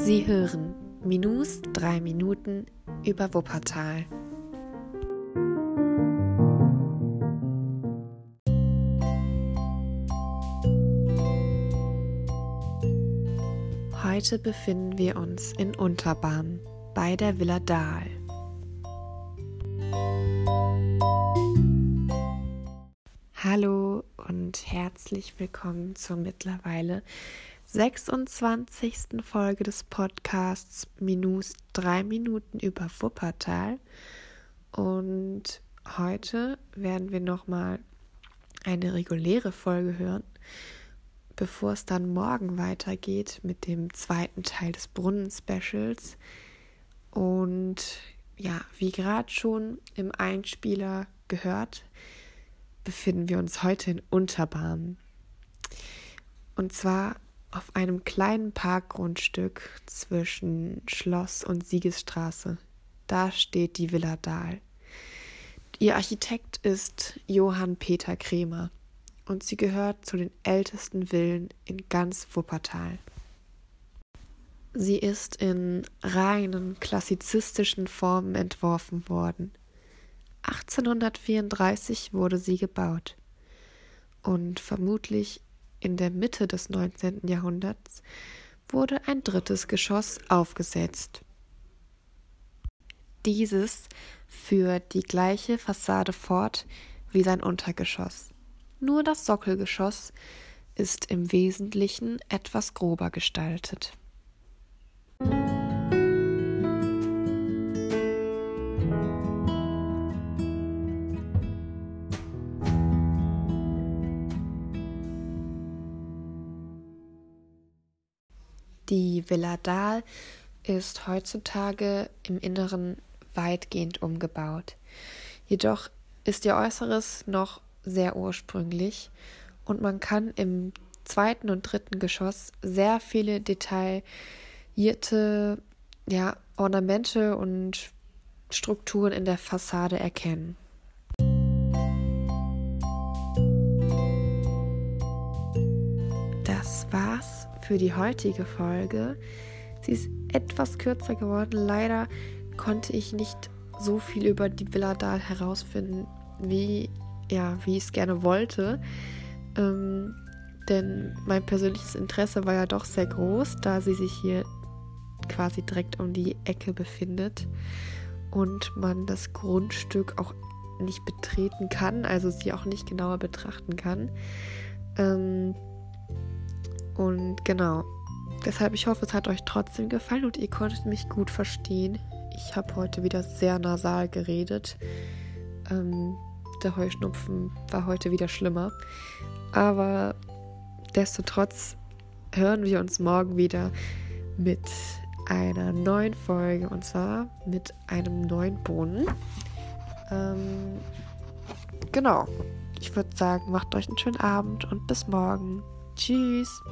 Sie hören Minus 3 Minuten über Wuppertal. Heute befinden wir uns in Unterbahn bei der Villa Dahl. Hallo und herzlich willkommen zur mittlerweile 26. Folge des Podcasts Minus 3 Minuten über Wuppertal. Und heute werden wir nochmal eine reguläre Folge hören, bevor es dann morgen weitergeht mit dem zweiten Teil des Brunnen-Specials. Und ja, wie gerade schon im Einspieler gehört, befinden wir uns heute in Unterbahn. Und zwar auf einem kleinen Parkgrundstück zwischen Schloss und Siegesstraße. Da steht die Villa Dahl. Ihr Architekt ist Johann Peter Kremer und sie gehört zu den ältesten Villen in ganz Wuppertal. Sie ist in reinen klassizistischen Formen entworfen worden. 1834 wurde sie gebaut und vermutlich in der Mitte des 19. Jahrhunderts wurde ein drittes Geschoss aufgesetzt. Dieses führt die gleiche Fassade fort wie sein Untergeschoss. Nur das Sockelgeschoss ist im Wesentlichen etwas grober gestaltet. Die Villa Dahl ist heutzutage im Inneren weitgehend umgebaut. Jedoch ist ihr Äußeres noch sehr ursprünglich und man kann im zweiten und dritten Geschoss sehr viele detaillierte ja, Ornamente und Strukturen in der Fassade erkennen. Für die heutige Folge. Sie ist etwas kürzer geworden. Leider konnte ich nicht so viel über die Villa Dahl herausfinden, wie, ja, wie ich es gerne wollte. Ähm, denn mein persönliches Interesse war ja doch sehr groß, da sie sich hier quasi direkt um die Ecke befindet und man das Grundstück auch nicht betreten kann, also sie auch nicht genauer betrachten kann. Ähm, und genau. Deshalb, ich hoffe, es hat euch trotzdem gefallen und ihr konntet mich gut verstehen. Ich habe heute wieder sehr nasal geredet. Ähm, der Heuschnupfen war heute wieder schlimmer. Aber destotrotz hören wir uns morgen wieder mit einer neuen Folge und zwar mit einem neuen Bohnen. Ähm, genau. Ich würde sagen, macht euch einen schönen Abend und bis morgen. Tschüss.